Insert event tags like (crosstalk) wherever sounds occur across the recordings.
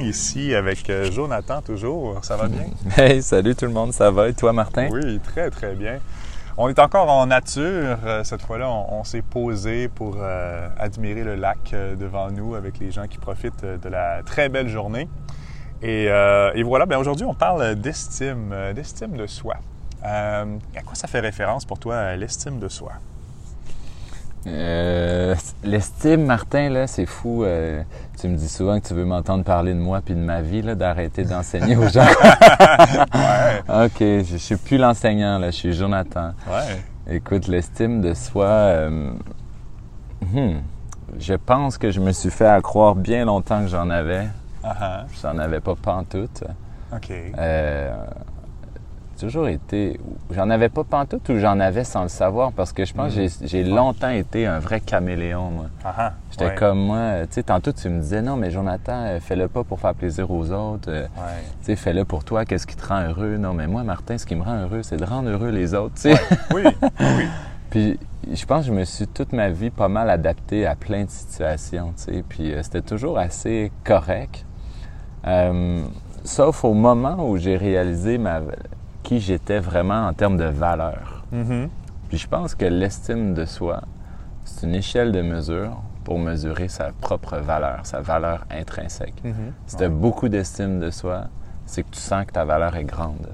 Ici avec euh, Jonathan toujours. Ça va bien? (laughs) Hey, salut tout le monde, ça va? Et toi, Martin? Oui, très, très bien. On est encore en nature. Euh, cette fois-là, on, s'est posé pour euh, admirer le lac devant nous avec les gens qui profitent de la très belle journée. Et, voilà, bien aujourd'hui, on parle d'estime, d'estime de soi. à quoi ça fait référence pour toi, l'estime de soi? Euh, l'estime, Martin, là, c'est fou. Euh, tu me dis souvent que tu veux m'entendre parler de moi puis de ma vie, là, d'arrêter d'enseigner aux gens. (laughs) ouais. OK, je, suis plus l'enseignant, là, je suis Jonathan. Ouais. Écoute, l'estime de soi, euh, hmm, je pense que je me suis fait accroire bien longtemps que j'en avais. Uh-huh. J'en avais pas pantoute. OK toujours été. J'en avais pas pantoute ou j'en avais sans le savoir parce que je pense que j'ai longtemps été un vrai caméléon, moi. Ah, ah, J'étais comme moi. Tu sais, tantôt, tu me disais non, mais Jonathan, euh, fais-le pas pour faire plaisir aux autres. Euh, tu sais, fais-le pour toi. Qu'est-ce qui te rend heureux? Non, mais moi, Martin, ce qui me rend heureux, c'est de rendre heureux les autres, tu sais. Oui, oui. (laughs) Puis je pense que je me suis toute ma vie pas mal adapté à plein de situations, tu sais. Puis euh, c'était toujours assez correct. sauf au moment où j'ai réalisé ma, qui j'étais vraiment en termes de valeur. Mm-hmm. Puis je pense que l'estime de soi, c'est une échelle de mesure pour mesurer sa propre valeur, sa valeur intrinsèque. Mm-hmm. Si tu as beaucoup d'estime de soi, c'est que tu sens que ta valeur est grande.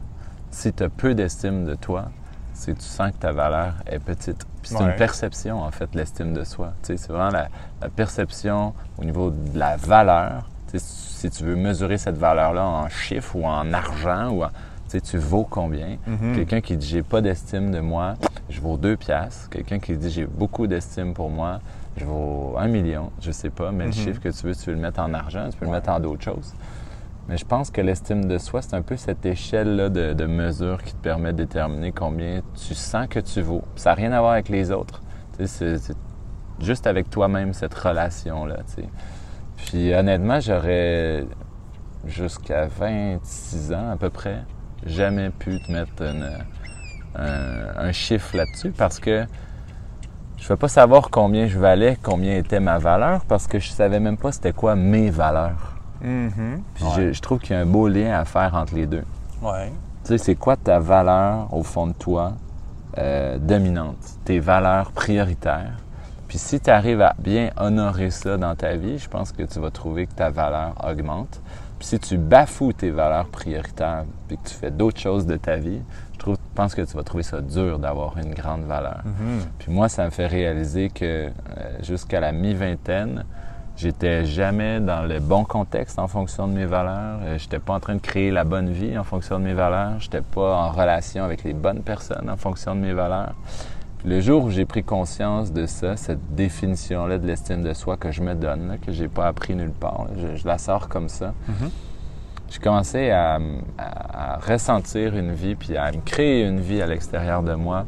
Si tu as peu d'estime de toi, c'est que tu sens que ta valeur est petite. Puis c'est une perception, en fait, l'estime de soi. c'est vraiment la, perception au niveau de la valeur. si tu veux mesurer cette valeur-là en chiffres ou en argent ou en, tu vaux combien? Mhm. Quelqu'un qui dit j'ai pas d'estime de moi, je vaux deux piastres. Quelqu'un qui dit j'ai beaucoup d'estime pour moi, je vaux un million. Je sais pas, mais le mhm. chiffre que tu veux, tu veux le mettre en argent, tu peux le mettre en d'autres choses. Mais je pense que l'estime de soi, c'est un peu cette échelle-là de, mesure qui te permet de déterminer combien tu sens que tu vaux. Ça n'a rien à voir avec les autres. C'est juste avec toi-même, cette relation-là. Puis honnêtement, j'aurais jusqu'à 26 ans à peu près, jamais pu te mettre un, chiffre là-dessus parce que je ne vais pas savoir combien je valais, combien était ma valeur parce que je savais même pas c'était quoi mes valeurs. Mm-hmm. Puis je, trouve qu'il y a un beau lien à faire entre les deux. Ouais. Tu sais, c'est quoi ta valeur au fond de toi euh, dominante, tes valeurs prioritaires? Puis si tu arrives à bien honorer ça dans ta vie, je pense que tu vas trouver que ta valeur augmente si tu bafoues tes valeurs prioritaires et que tu fais d'autres choses de ta vie, je trouve, pense que tu vas trouver ça dur d'avoir une grande valeur. Mm-hmm. Puis moi, ça me fait réaliser que euh, jusqu'à la mi-vingtaine, j'étais jamais dans le bon contexte en fonction de mes valeurs. Je euh, j'étais pas en train de créer la bonne vie en fonction de mes valeurs. J'étais pas en relation avec les bonnes personnes en fonction de mes valeurs. Le jour où j'ai pris conscience de ça, cette définition-là de l'estime de soi que je me donne, que que j'ai pas appris nulle part, je, la sors comme ça. Mm-hmm. J'ai commencé à, ressentir une vie, puis à me créer une vie à l'extérieur de moi,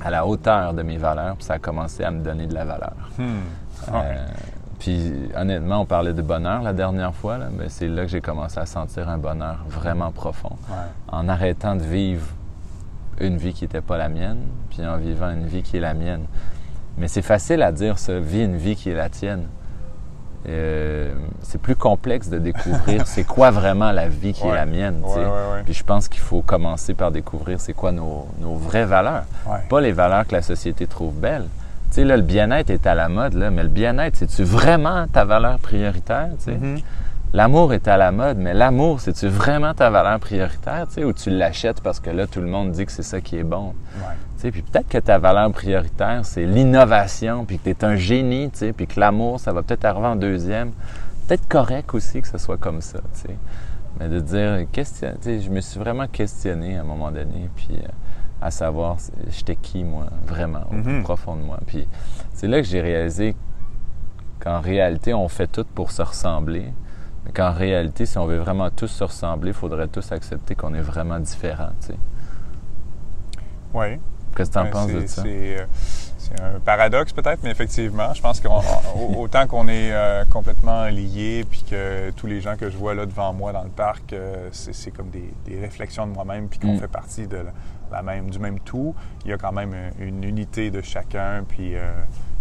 à la hauteur de mes valeurs, puis ça a commencé à me donner de la valeur. Hmm. Euh, puis honnêtement, on parlait de bonheur la dernière fois, mais c'est là que j'ai commencé à sentir un bonheur vraiment profond. En arrêtant de vivre une vie qui n'était pas la mienne, puis en vivant une vie qui est la mienne. Mais c'est facile à dire ça, vis une vie qui est la tienne. Euh, c'est plus complexe de découvrir (laughs) c'est quoi vraiment la vie qui est la mienne. Puis je pense qu'il faut commencer par découvrir c'est quoi nos, nos, vraies valeurs. Pas les valeurs que la société trouve belles. Tu sais, là, le bien-être est à la mode, là, mais le bien-être, c'est-tu vraiment ta valeur prioritaire? Sais? L'amour est à la mode, mais l'amour, c'est-tu vraiment ta valeur prioritaire, tu sais, ou tu l'achètes parce que là, tout le monde dit que c'est ça qui est bon? Tu sais, puis peut-être que ta valeur prioritaire, c'est l'innovation, puis que tu es un génie, tu sais, puis que l'amour, ça va peut-être arriver en deuxième. Peut-être correct aussi que ce soit comme ça, tu sais. Mais de dire, question, tu sais, je me suis vraiment questionné à un moment donné, puis euh, à savoir, j'étais qui, moi, vraiment, au plus mm-hmm. profond de moi. Puis c'est là que j'ai réalisé qu'en réalité, on fait tout pour se ressembler qu'en réalité, si on veut vraiment tous se ressembler, il faudrait tous accepter qu'on est vraiment différents, tu sais. Oui. Qu'est-ce que tu en penses de ça? Euh, c'est un paradoxe peut-être, mais effectivement, je pense qu'autant (laughs) qu'on est euh, complètement liés, puis que tous les gens que je vois là devant moi dans le parc, euh, c'est comme des, réflexions de moi-même, puis qu'on mm. fait partie de la même, du même tout, il y a quand même une unité de chacun, puis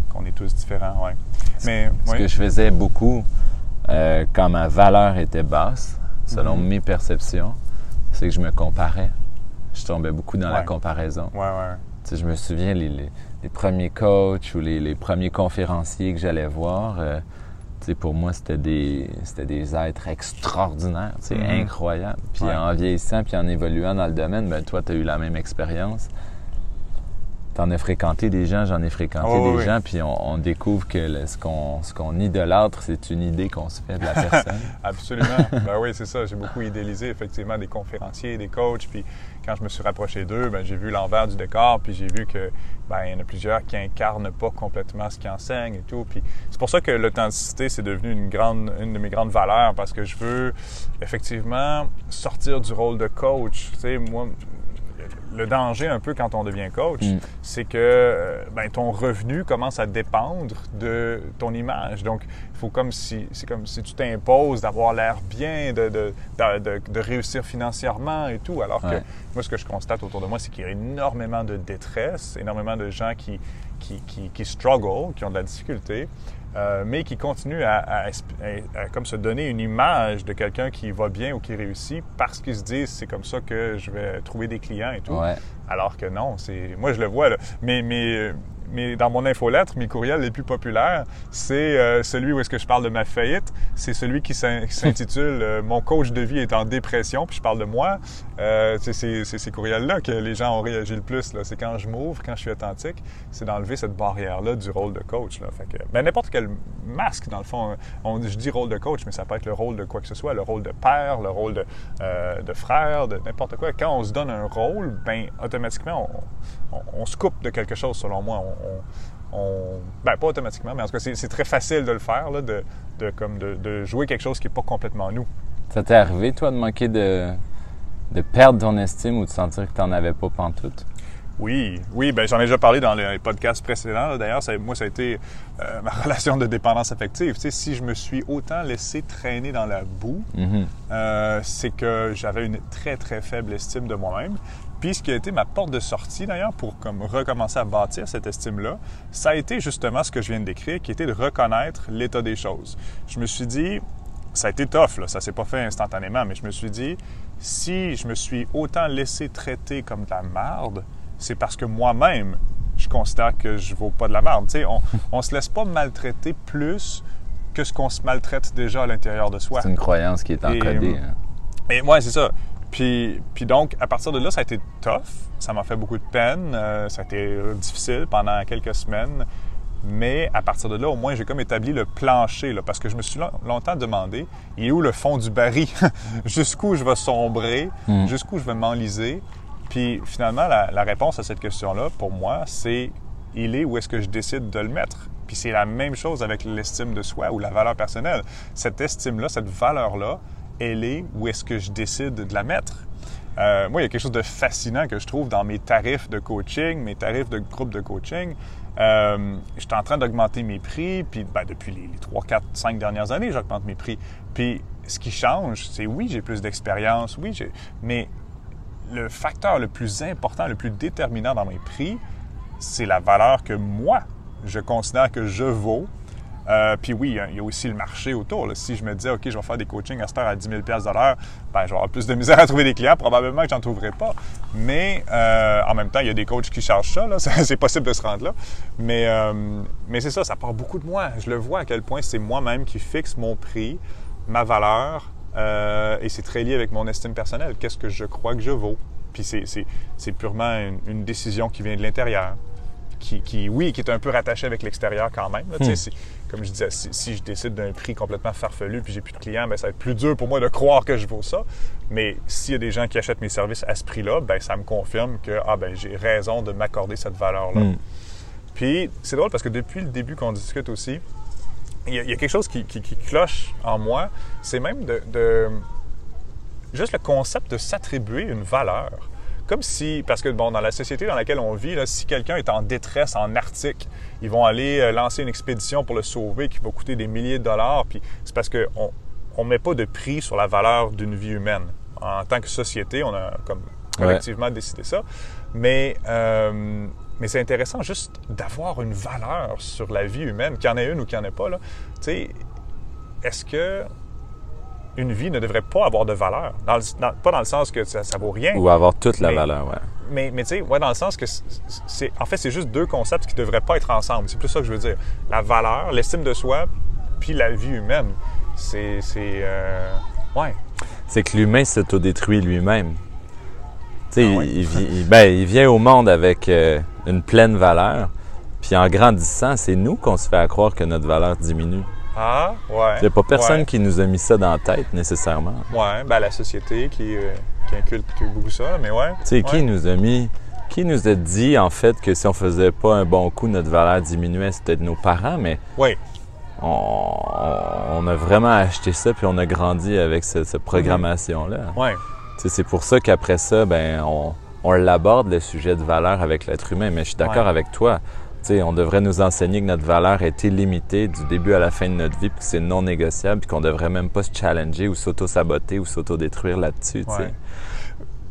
qu'on est tous différents, ouais. Mais, Ce que je faisais beaucoup, euh, quand ma valeur était basse, selon Mhm. mes perceptions, c'est que je me comparais. Je tombais beaucoup dans la comparaison. Ouais, ouais. Tu sais, je me souviens, les, les- les premiers coachs ou les, les premiers conférenciers que j'allais voir, euh, tu sais, pour moi, c'était des, des êtres extraordinaires, tu sais, Mhm. incroyables. Puis en vieillissant, puis en évoluant dans le domaine, ben, toi, tu as eu la même expérience. T'en as fréquenté des gens, j'en ai fréquenté Oh, des oui. gens, puis on, on découvre que le- ce qu'on ce qu'on idolâtre, c'est une idée qu'on se fait de la personne. (laughs) Absolument. ben oui, c'est ça. J'ai beaucoup idéalisé effectivement des conférenciers, des coachs. Puis quand je me suis rapproché d'eux, ben, j'ai vu l'envers du décor. Puis j'ai vu que ben, il y en a plusieurs qui incarnent pas complètement ce qu'ils enseignent et tout. Puis c'est pour ça que l'authenticité c'est devenu une grande, une de mes grandes valeurs parce que je veux effectivement sortir du rôle de coach. Tu sais, moi. Le danger un peu quand on devient coach, Mm. c'est que euh, ben, ton revenu commence à dépendre de ton image. Donc, il faut comme si c'est comme si tu t'imposes d'avoir l'air bien, de, de, de- de- de réussir financièrement et tout. Alors que moi, ce que je constate autour de moi, c'est qu'il y a énormément de détresse, énormément de gens qui, qui, qui, qui struggle, qui ont de la difficulté. Euh, mais qui continuent à, à esp- à- à comme se donner une image de quelqu'un qui va bien ou qui réussit parce qu'ils se disent c'est comme ça que je vais trouver des clients et tout. Ouais. Alors que non, c'est moi je le vois là. Mais, mais, mais dans mon infolettre, mes courriels les plus populaires, c'est euh, celui où est-ce que je parle de ma faillite, c'est celui qui s'in- qui (laughs) s'intitule euh, Mon coach de vie est en dépression, puis je parle de moi. Euh, c'est ces courriels-là que les gens ont réagi le plus. C'est quand je m'ouvre, quand je suis authentique, c'est d'enlever cette barrière-là du rôle de coach. Là. Fait que, ben, n'importe quel masque, dans le fond, on, je dis rôle de coach, mais ça peut être le rôle de quoi que ce soit, le rôle de père, le rôle de, de frère, de n'importe quoi. Quand on se donne un rôle, ben automatiquement, on, on- on se coupe de quelque chose, selon moi. On, on- on- ben, pas automatiquement, mais en tout cas, c'est très facile de le faire, là, de, de, comme de, de jouer quelque chose qui n'est pas complètement nous. Ça t'est arrivé, toi, de manquer de, de perdre ton estime ou de sentir que tu n'en avais pas pantoute? Oui, oui, ben j'en ai déjà parlé dans les podcasts précédents. D'ailleurs, moi, ça a été euh, (laughs) ma relation de dépendance affective. Tu sais, si je me suis autant laissé traîner dans la boue, Mhm. euh, c'est que j'avais une très, très faible estime de moi-même. Puis ce qui a été ma porte de sortie, d'ailleurs, pour comme recommencer à bâtir cette estime-là, ça a été justement ce que je viens de décrire, qui était de reconnaître l'état des choses. Je me suis dit, ça a été tough, là, ça s'est pas fait instantanément, mais je me suis dit, si je me suis autant laissé traiter comme de la marde, c'est parce que moi-même, je considère que je vaux pas de la sais, on, (laughs) on se laisse pas maltraiter plus que ce qu'on se maltraite déjà à l'intérieur de soi. C'est une croyance qui est encodée. hein. Et ouais, c'est ça. Puis, puis donc, à partir de là, ça a été tough. Ça m'a fait beaucoup de peine. euh, ça a été difficile pendant quelques semaines. Mais à partir de là, au moins, j'ai comme établi le plancher, là, parce que je me suis long- longtemps demandé, il est où le fond du baril? (laughs) Jusqu'où je vais sombrer? Mm. Jusqu'où je vais m'enliser? Puis finalement, la, la réponse à cette question-là, pour moi, c'est il est où est-ce que je décide de le mettre? Puis c'est la même chose avec l'estime de soi ou la valeur personnelle. Cette estime-là, cette valeur-là, elle est où est-ce que je décide de la mettre? Euh, moi, il y a quelque chose de fascinant que je trouve dans mes tarifs de coaching, mes tarifs de groupe de coaching. Euh, je suis en train d'augmenter mes prix, puis ben, depuis les, les 3, 4, 5 dernières années, j'augmente mes prix. Puis ce qui change, c'est oui, j'ai plus d'expérience, oui, mais le facteur le plus important, le plus déterminant dans mes prix, c'est la valeur que moi, je considère que je vaux. Euh, puis oui, il y a- aussi le marché autour. Si je me disais, OK, je vais faire des coachings à cette heure à 10 000 de l'heure, ben, je vais avoir plus de misère à trouver des clients. Probablement que j'en trouverai pas. Mais euh, en même temps, il y a des coachs qui chargent ça. (laughs) C'est possible de se rendre là. Mais, euh, mais c'est ça, ça part beaucoup de moi. Je le vois à quel point c'est moi-même qui fixe mon prix, ma valeur, euh, et c'est très lié avec mon estime personnelle. Qu'est-ce que je crois que je vaux? Puis c'est- purement une décision qui vient de l'intérieur. Qui, qui, oui, qui est un peu rattaché avec l'extérieur quand même. là. C'est- Comme je disais, si, si je décide d'un prix complètement farfelu puis j'ai plus de clients, ben, ça va être plus dur pour moi de croire que je vaux ça. Mais s'il y a des gens qui achètent mes services à ce prix-là, ben, ça me confirme que ah, ben, j'ai raison de m'accorder cette valeur-là. Mm. Puis c'est drôle parce que depuis le début qu'on discute aussi, il y, a, il y a quelque chose qui, qui- qui cloche en moi. C'est même de, de- juste le concept de s'attribuer une valeur. Comme si, parce que bon, dans la société dans laquelle on vit, là, si quelqu'un est en détresse en Arctique, ils vont aller euh, lancer une expédition pour le sauver qui va coûter des milliers de dollars. Puis c'est parce qu'on on met pas de prix sur la valeur d'une vie humaine. En tant que société, on a comme collectivement décidé ça. Mais, euh, mais c'est intéressant juste d'avoir une valeur sur la vie humaine, qu'il y en ait une ou qu'il n'y en ait pas. Là. Tu sais, est-ce que une vie ne devrait pas avoir de valeur? Dans le- dans- pas dans le sens que ça, ça vaut rien, Ou avoir toute la Mais- valeur, ouais. mais, mais tu sais, ouais, dans le sens que c'est- en fait, c'est juste deux concepts qui ne devraient pas être ensemble. C'est plus ça que je veux dire. La valeur, l'estime de soi, puis la vie humaine. C'est, c'est, euh, ouais, C'est que l'humain s'autodétruit lui-même. Tu sais, Ah ouais. il, il vi- il- ben, il vient au monde avec euh, une pleine valeur, puis en grandissant, c'est nous qu'on se fait à croire que notre valeur diminue. Ah, ouais. Il n'y a pas personne ouais. qui nous a mis ça dans la tête nécessairement. Ouais, ben la société qui, euh, qui inculte beaucoup ça, mais ouais. Tu sais, qui nous a mis, qui nous a dit en fait que si on faisait pas un bon coup, notre valeur diminuait, c'était nos parents, mais Ouais, on, on a vraiment acheté ça puis on a grandi avec ce- cette programmation-là. ouais. Tu sais, C'est pour ça qu'après ça, ben, on, on l'aborde le sujet de valeur avec l'être humain. Mais je suis d'accord Ouais. avec toi. On devrait nous enseigner que notre valeur est illimitée du début à la fin de notre vie, puis que c'est non négociable, puis qu'on devrait même pas se challenger ou s'auto-saboter ou s'auto-détruire là-dessus.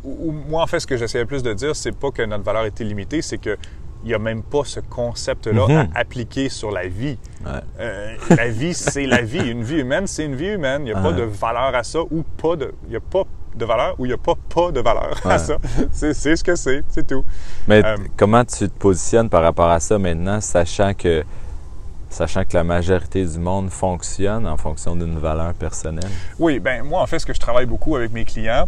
moi, en fait, ce que j'essayais plus de dire, c'est pas que notre valeur est illimitée, c'est que il n'y a même pas ce concept-là Mhm. à appliquer sur la vie. Ouais. Euh, la vie, c'est la vie. Une vie humaine, c'est une vie humaine. Il n'y a pas de valeur à ça ou pas de. Il n'y a pas de valeur ou il n'y a pas pas de valeur Ouais. à ça. C'est ce que c'est, c'est tout. Mais Euh, comment tu te positionnes par rapport à ça maintenant, sachant que, sachant que la majorité du monde fonctionne en fonction d'une valeur personnelle? Oui, ben moi, en fait, ce que je travaille beaucoup avec mes clients,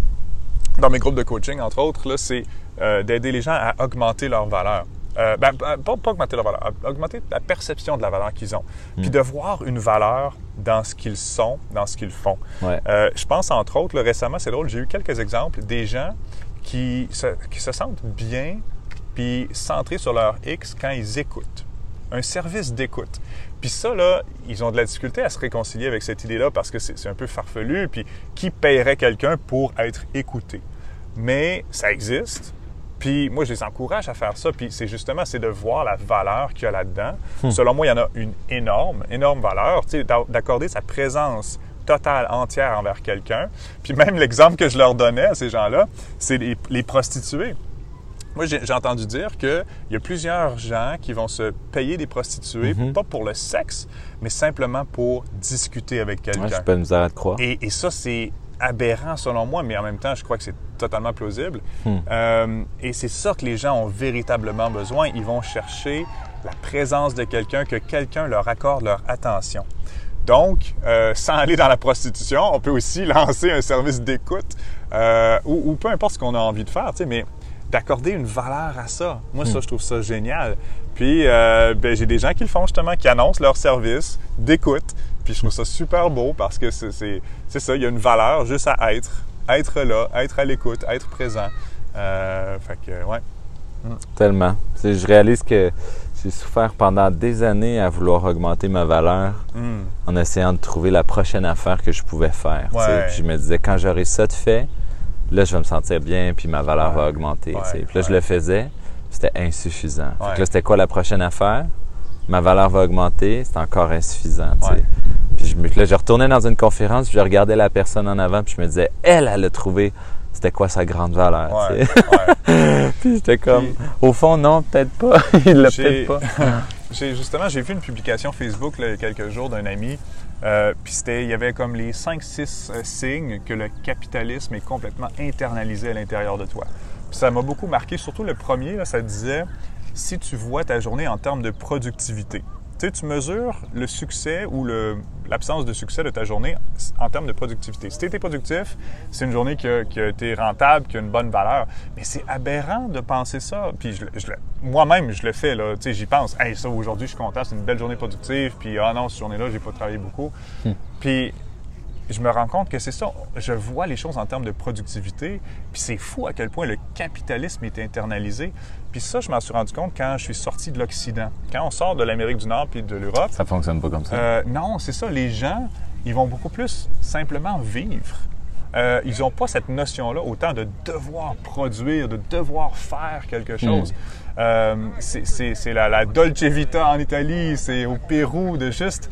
dans mes groupes de coaching, entre autres, c'est euh, d'aider les gens à augmenter leur valeur. Euh, ben, pas, pas augmenter leur valeur, à augmenter la perception de la valeur qu'ils ont. Puis de voir une valeur dans ce qu'ils sont, dans ce qu'ils font. Ouais. Euh, je pense, entre autres, là, récemment, c'est drôle, j'ai eu quelques exemples des gens qui se, qui se sentent bien puis centrés sur leur X quand ils écoutent. Un service d'écoute. Puis ça, là, ils ont de la difficulté à se réconcilier avec cette idée-là parce que c'est c'est un peu farfelu. Puis qui paierait quelqu'un pour être écouté? Mais ça existe. Puis moi, je les encourage à faire ça. Puis c'est justement, c'est de voir la valeur qu'il y a là-dedans. Selon moi, il y en a une énorme, énorme valeur. Tu sais, d'a- d'accorder sa présence totale, entière envers quelqu'un. Puis même l'exemple que je leur donnais à ces gens-là, c'est les, les prostituées. Moi, j'ai entendu dire qu'il y a plusieurs gens qui vont se payer des prostituées, Mhm. pas pour le sexe, mais simplement pour discuter avec quelqu'un. Ouais, je peux nous arrêter de croire. Et, et ça, c'est aberrant selon moi, mais en même temps, je crois que c'est totalement plausible. Hmm. Euh, et c'est ça que les gens ont véritablement besoin. Ils vont chercher la présence de quelqu'un, que quelqu'un leur accorde leur attention. Donc, euh, sans aller dans la prostitution, on peut aussi (laughs) lancer un service d'écoute euh, ou, ou peu importe ce qu'on a envie de faire, tu sais, mais d'accorder une valeur à ça. Moi, ça, je trouve ça génial. Puis, euh, ben, j'ai des gens qui le font justement, qui annoncent leur service d'écoute. Puis, je trouve ça super beau parce que c'est- ça, il y a une valeur juste à être. Être là, être à l'écoute, être présent. Euh, fait que, ouais. Tellement. Tu sais, je réalise que j'ai souffert pendant des années à vouloir augmenter ma valeur Hmm. en essayant de trouver la prochaine affaire que je pouvais faire. Ouais. Puis je me disais, quand j'aurai ça de fait, là, je vais me sentir bien, puis ma valeur Ouais. va augmenter. Ouais, Puis là, je le faisais, c'était insuffisant. Fait que là, c'était quoi la prochaine affaire? Ma valeur va augmenter, c'est encore insuffisant. Ouais. Puis je, là, je retournais dans une conférence, puis je regardais la personne en avant, puis je me disais, elle, elle a trouvé c'était quoi sa grande valeur. Ouais. (laughs) Puis j'étais comme, Puis- au fond, non, peut-être pas. (laughs) Il l'a peut-être pas. (laughs) J'ai justement, j'ai vu une publication Facebook là, il y a quelques jours d'un ami. euh, Puis c'était, il y avait comme les 5-6 euh, signes que le capitalisme est complètement internalisé à l'intérieur de toi. Puis ça m'a beaucoup marqué, surtout le premier, là, ça disait si tu vois ta journée en termes de productivité. Tu sais, tu mesures le succès ou l'absence de succès de ta journée en termes de productivité. Si tu été productif, c'est une journée qui a, qui a été rentable, qui a une bonne valeur. Mais c'est aberrant de penser ça. Puis je je moi-même, je le fais. Là. Tu sais, J'y pense. Hey, ça, aujourd'hui, je suis content, c'est une belle journée productive. Puis, ah non, cette journée-là, j'ai pas travaillé beaucoup. Puis, je me rends compte que c'est ça. Je vois les choses en termes de productivité. Puis c'est fou à quel point le capitalisme est internalisé. Puis ça, je m'en suis rendu compte quand je suis sorti de l'Occident. Quand on sort de l'Amérique du Nord puis de l'Europe, Ça fonctionne pas comme ça. euh, non, c'est ça. Les gens, ils vont beaucoup plus simplement vivre. Euh, ils n'ont pas cette notion-là autant de devoir produire, de devoir faire quelque chose. Euh, c'est- c'est c'est la, la Dolce Vita en Italie, c'est au Pérou, de juste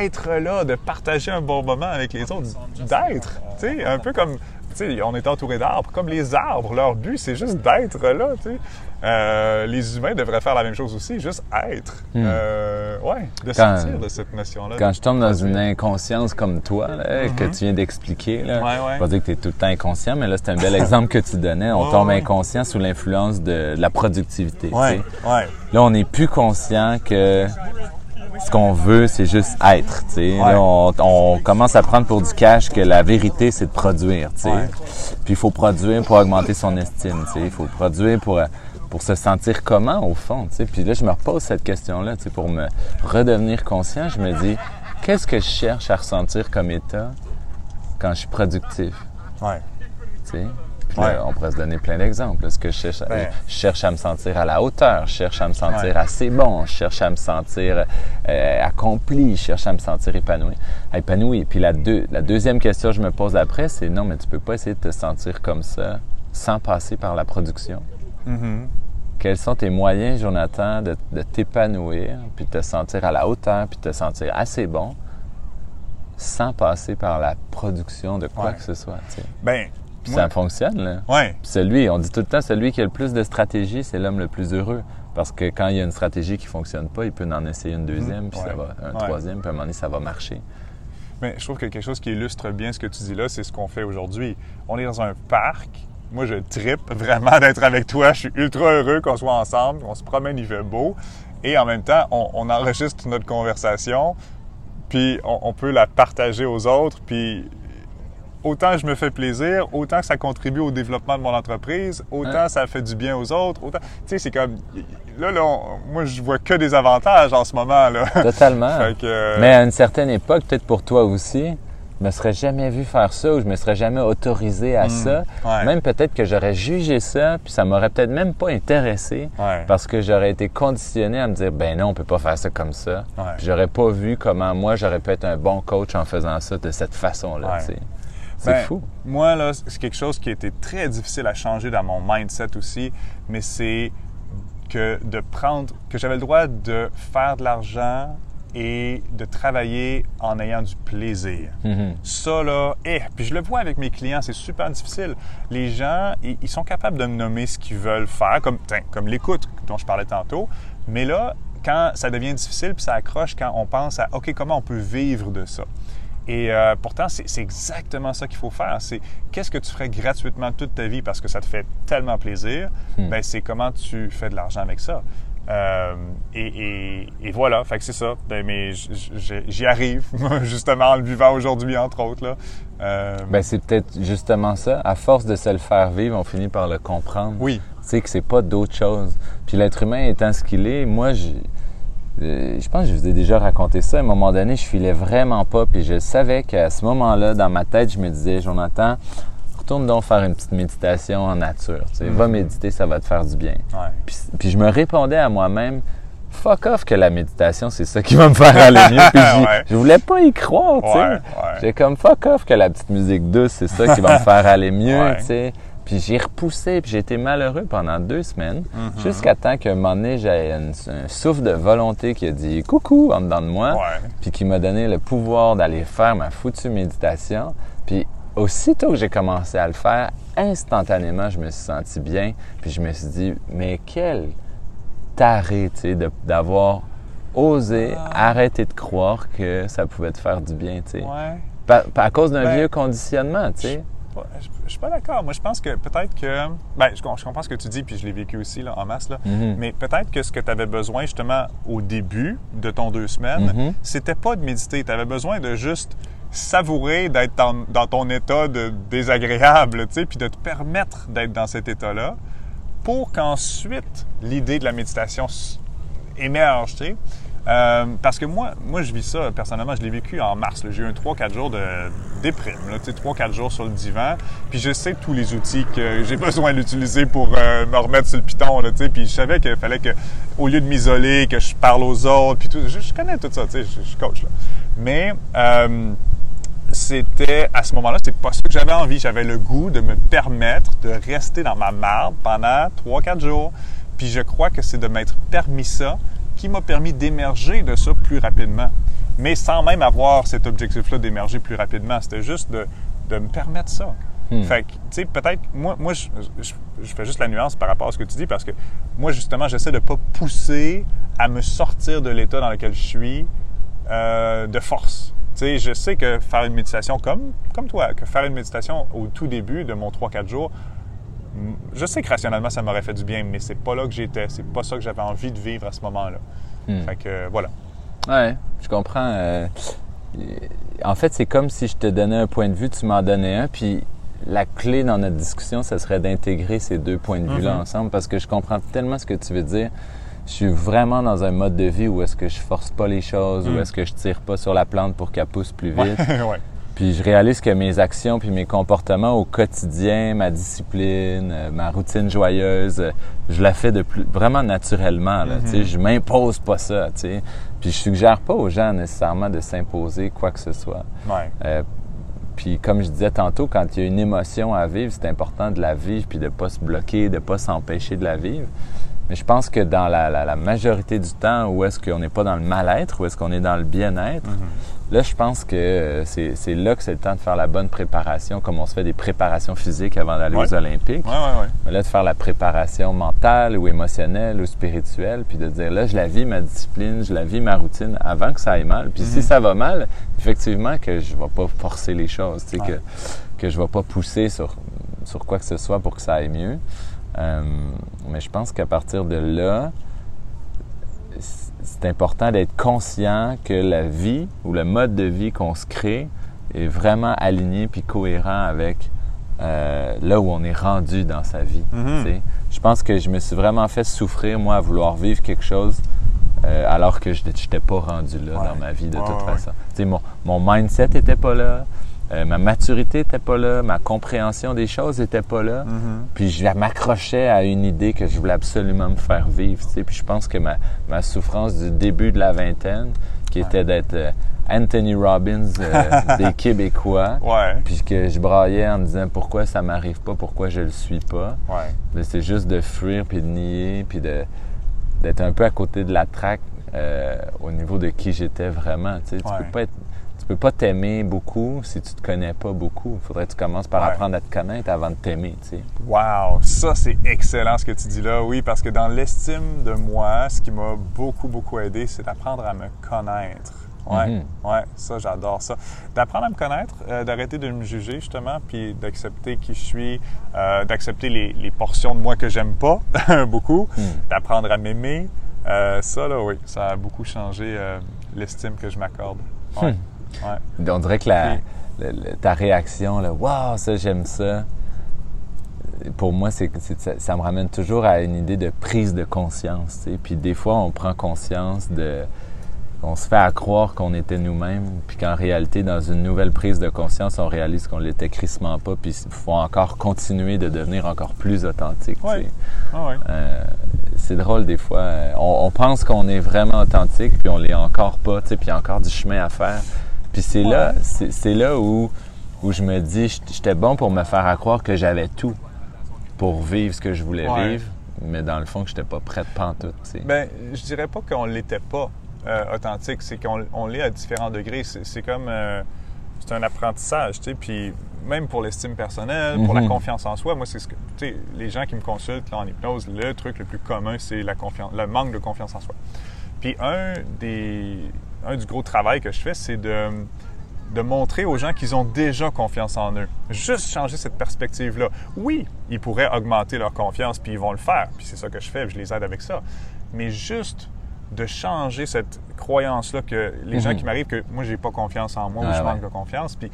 être là, de partager un bon moment avec les autres, d'être. Tu sais, un peu comme tu sais, on est entouré d'arbres. Comme les arbres, leur but, c'est juste d'être là, tu sais. Euh, les humains devraient faire la même chose aussi, juste être. Hmm. Euh, ouais, de Quand- sortir de cette notion-là. Quand je tombe dans une inconscience comme toi, là, que tu viens d'expliquer, là. Ouais, ouais. pas dire que tu es tout le temps inconscient, mais là, c'est un bel exemple que tu donnais. On Ouais, tombe inconscient sous l'influence de, de la productivité. tu Ouais, sais. Là, on n'est plus conscient que ce qu'on veut, c'est juste être. Ouais. Là, on, on commence à prendre pour du cash que la vérité, c'est de produire. Puis il faut produire pour augmenter son estime. Il faut produire pour, euh, pour se sentir comment, au fond. Puis là, je me repose cette question-là pour me redevenir conscient. Je me dis, qu'est-ce que je cherche à ressentir comme état quand je suis productif? Ouais. Là, on pourrait se donner plein d'exemples. Est-ce que je cherche, à, Ben. je cherche à me sentir à la hauteur, je cherche à me sentir Ouais. assez bon, je cherche à me sentir euh, accompli, je cherche à me sentir épanoui. épanoui. Puis la, deux, la deuxième question que je me pose après, c'est non, mais tu peux pas essayer de te sentir comme ça sans passer par la production. Mhm. Quels sont tes moyens, Jonathan, de, de t'épanouir, puis de te sentir à la hauteur, puis de te sentir assez bon, sans passer par la production de quoi Ouais. que ce soit. tu sais? Ben, Puis ça fonctionne, là. ouais. Puis celui, on dit tout le temps, celui qui a le plus de stratégie, c'est l'homme le plus heureux. Parce que quand il y a une stratégie qui fonctionne pas, il peut en essayer une deuxième, puis ça Mhm. Va, un troisième, puis à un moment donné, ça va marcher. Mais je trouve que quelque chose qui illustre bien ce que tu dis là, c'est ce qu'on fait aujourd'hui. On est dans un parc. Moi, je trippe (laughs) vraiment d'être avec toi. Je suis ultra heureux qu'on soit ensemble. On se promène, il fait beau. Et en même temps, on, on enregistre notre conversation, puis on, on peut la partager aux autres. Puis autant je me fais plaisir, autant ça contribue au développement de mon entreprise, autant Ouais. ça fait du bien aux autres. Autant, tu sais, c'est comme là, là, on- moi, je vois que des avantages en ce moment là. Totalement. (laughs) Que, euh, Mais à une certaine époque, peut-être pour toi aussi, je me serais jamais vu faire ça ou je me serais jamais autorisé à ça. Hmm. ouais. Même peut-être que j'aurais jugé ça, puis ça m'aurait peut-être même pas intéressé. Ouais. Parce que j'aurais été conditionné à me dire, ben non, on peut pas faire ça comme ça. Ouais. Puis j'aurais pas vu comment moi, j'aurais pu être un bon coach en faisant ça de cette façon-là. C'est Ben, fou. Moi, là, c'est quelque chose qui a été très difficile à changer dans mon mindset aussi, mais c'est que de prendre, que j'avais le droit de faire de l'argent et de travailler en ayant du plaisir. Mhm. Ça, là, eh, puis je le vois avec mes clients, c'est super difficile. Les gens, ils, ils sont capables de me nommer ce qu'ils veulent faire, comme, comme l'écoute dont je parlais tantôt, mais là, quand ça devient difficile, puis ça accroche quand on pense à, OK, comment on peut vivre de ça? Et euh, pourtant, c'est exactement ça qu'il faut faire. C'est qu'est-ce que tu ferais gratuitement toute ta vie parce que ça te fait tellement plaisir? Hmm. Ben, c'est comment tu fais de l'argent avec ça. Euh, et, et- et voilà, fait que c'est ça. Ben, mais j'y arrive, (laughs) justement en le vivant aujourd'hui, entre autres. Là. Euh, Ben, c'est peut-être justement ça. À force de se le faire vivre, on finit par le comprendre. oui, Tu sais que c'est pas d'autre chose. Puis l'être humain étant ce qu'il est, moi, je, euh, je pense que je vous ai déjà raconté ça. À un moment donné, je filais vraiment pas. Puis je savais qu'à ce moment-là, dans ma tête, je me disais, Jonathan, retourne donc faire une petite méditation en nature. Tu sais, Va méditer, ça va te faire du bien. ouais. Puis, puis je me répondais à moi-même, fuck off que la méditation, c'est ça qui va me faire aller mieux. Puis (laughs) Ouais. je voulais pas y croire, tu sais. Ouais, ouais. J'ai comme fuck off que la petite musique douce, c'est ça qui va me faire aller mieux, Ouais. tu sais. Puis j'ai repoussé, puis j'ai été malheureux pendant deux semaines, Mm-hmm. jusqu'à temps qu'à un moment donné, j'ai un, un souffle de volonté qui a dit coucou en dedans de moi, Ouais. puis qui m'a donné le pouvoir d'aller faire ma foutue méditation. Puis aussitôt que j'ai commencé à le faire, instantanément, je me suis senti bien, puis je me suis dit, mais quel taré, tu sais, d'avoir osé arrêter de croire que ça pouvait te faire du bien, tu sais. Ouais. À cause d'un Ben, vieux conditionnement, tu sais. Ouais, Je, suis pas d'accord. Moi, je pense que peut-être que. Ben, je, com- je comprends ce que tu dis, puis je l'ai vécu aussi là, en masse. Là. Mhm. Mais peut-être que ce que tu avais besoin, justement, au début de ton deux semaines, Mhm. c'était pas de méditer. Tu avais besoin de juste savourer d'être dans, ton état de désagréable, tu sais, puis de te permettre d'être dans cet état-là pour qu'ensuite l'idée de la méditation émerge, tu sais. Euh, parce que moi, moi, je vis ça, personnellement, je l'ai vécu en mars. J'ai eu un 3-4 jours de déprime, là, tu sais, 3-4 jours sur le divan. Puis je sais tous les outils que j'ai (laughs) besoin d'utiliser pour euh, me remettre sur le piton. Puis je savais qu'il fallait que, au lieu de m'isoler, que je parle aux autres, puis tout. Je, je connais tout ça, je, je coach. Mais... euh, c'était à ce moment-là, c'était pas ça que j'avais envie. J'avais le goût de me permettre de rester dans ma marde pendant 3-4 jours. Puis je crois que c'est de m'être permis ça qui m'a permis d'émerger de ça plus rapidement. Mais sans même avoir cet objectif-là d'émerger plus rapidement. C'était juste de, de me permettre ça. Hmm. Fait que, tu sais, peut-être, moi, moi je, je, fais juste la nuance par rapport à ce que tu dis parce que moi, justement, j'essaie de ne pas pousser à me sortir de l'état dans lequel je suis euh, de force. Tu sais, je sais que faire une méditation comme, comme toi, que faire une méditation au tout début de mon 3-4 jours, je sais que rationnellement, ça m'aurait fait du bien, mais c'est pas là que j'étais. C'est pas ça que j'avais envie de vivre à ce moment-là. Hmm. Fait que, voilà. Ouais, je comprends. Euh, en fait, c'est comme si je te donnais un point de vue, tu m'en donnais un, puis la clé dans notre discussion, ce serait d'intégrer ces deux points de vue-là mm-hmm. ensemble parce que je comprends tellement ce que tu veux dire. Je suis vraiment dans un mode de vie où est-ce que je force pas les choses, où mm. est-ce que je tire pas sur la plante pour qu'elle pousse plus vite. (laughs) Puis je réalise que mes actions puis mes comportements au quotidien, ma discipline, euh, ma routine joyeuse, euh, je la fais de plus vraiment naturellement. Là, mm Je m'impose pas ça. Puis je suggère pas aux gens nécessairement de s'imposer quoi que ce soit. Euh, puis comme je disais tantôt, quand il y a une émotion à vivre, c'est important de la vivre puis de pas se bloquer, de pas s'empêcher de la vivre. Mais je pense que dans la, majorité du temps où est-ce qu'on n'est pas dans le mal-être, où est-ce qu'on est dans le bien-être, mhm. Là, je pense que euh, c'est là que c'est le temps de faire la bonne préparation, comme on se fait des préparations physiques avant d'aller aux Olympiques. Ouais, ouais, Mais là, de faire la préparation mentale ou émotionnelle ou spirituelle, puis de dire là, je la vis ma discipline, je la vis ma routine avant que ça aille mal. Puis si mhm. ça va mal, effectivement, que je ne vais pas forcer les choses, que, que je ne vais pas pousser sur, sur quoi que ce soit pour que ça aille mieux. Euh, mais je pense qu'à partir de là, c'est important d'être conscient que la vie ou le mode de vie qu'on se crée est vraiment aligné puis cohérent avec euh, là où on est rendu dans sa vie. Mm-hmm. Je pense que je me suis vraiment fait souffrir, moi, à vouloir vivre quelque chose euh, alors que je n'étais pas rendu là dans ma vie de toute façon. Mon, mon mindset n'était pas là. Euh, ma maturité n'était pas là, ma compréhension des choses n'était pas là. Mm-hmm. Puis je m'accrochais à une idée que je voulais absolument me faire vivre. Tu Puis je pense que ma, ma, souffrance du début de la vingtaine, qui était d'être euh, Anthony Robbins euh, (laughs) des Québécois, puis que je braillais en me disant pourquoi ça m'arrive pas, pourquoi je le suis pas. Ouais. C'est juste de fuir, puis de nier, puis d'être un peu à côté de la traque au niveau de qui j'étais vraiment. Tu, sais. tu peux pas être peux pas t'aimer beaucoup si tu te connais pas beaucoup. Il faudrait que tu commences par apprendre à te connaître avant de t'aimer, tu sais. Wow! Ça, c'est excellent ce que tu dis là. Oui, parce que dans l'estime de moi, ce qui m'a beaucoup, beaucoup aidé, c'est d'apprendre à me connaître. Ouais, mhm. ouais, ça, j'adore ça. D'apprendre à me connaître, euh, d'arrêter de me juger, justement, puis d'accepter qui je suis, euh, d'accepter les, portions de moi que j'aime pas, (laughs) beaucoup, mhm. d'apprendre à m'aimer. Euh, ça, là, oui, ça a beaucoup changé l'estime que je m'accorde. Ouais. On dirait que la, ta réaction, là, Waouh, ça, j'aime ça. Pour moi, c'est, ça, me ramène toujours à une idée de prise de conscience. Puis des fois, on prend conscience de. On se fait à croire qu'on était nous-mêmes, puis qu'en réalité, dans une nouvelle prise de conscience, on réalise qu'on l'était crissement pas, puis il faut encore continuer de devenir encore plus authentique. Ah euh, c'est drôle des fois. On, pense qu'on est vraiment authentique, puis on l'est encore pas, puis il y a encore du chemin à faire. Puis c'est là, c'est là où, où je me dis, j'étais bon pour me faire croire que j'avais tout pour vivre ce que je voulais vivre, mais dans le fond, que j'étais pas prêt de pantoute. T'sais. Ben, je dirais pas qu'on l'était pas euh, authentique, c'est qu'on l'est à différents degrés. C'est comme, euh, c'est un apprentissage, tu sais, puis même pour l'estime personnelle, pour la mhm. confiance en soi, moi, c'est ce que, tu sais, les gens qui me consultent là, en hypnose, le truc le plus commun, c'est la confiance, le manque de confiance en soi. Puis un des, un du gros travail que je fais, c'est de, de montrer aux gens qu'ils ont déjà confiance en eux. Juste changer cette perspective-là. Oui, ils pourraient augmenter leur confiance, puis ils vont le faire. Puis c'est ça que je fais, je les aide avec ça. Mais juste de changer cette croyance-là que les gens mhm. qui m'arrivent, que moi, j'ai pas confiance en moi ou je manque de confiance. Puis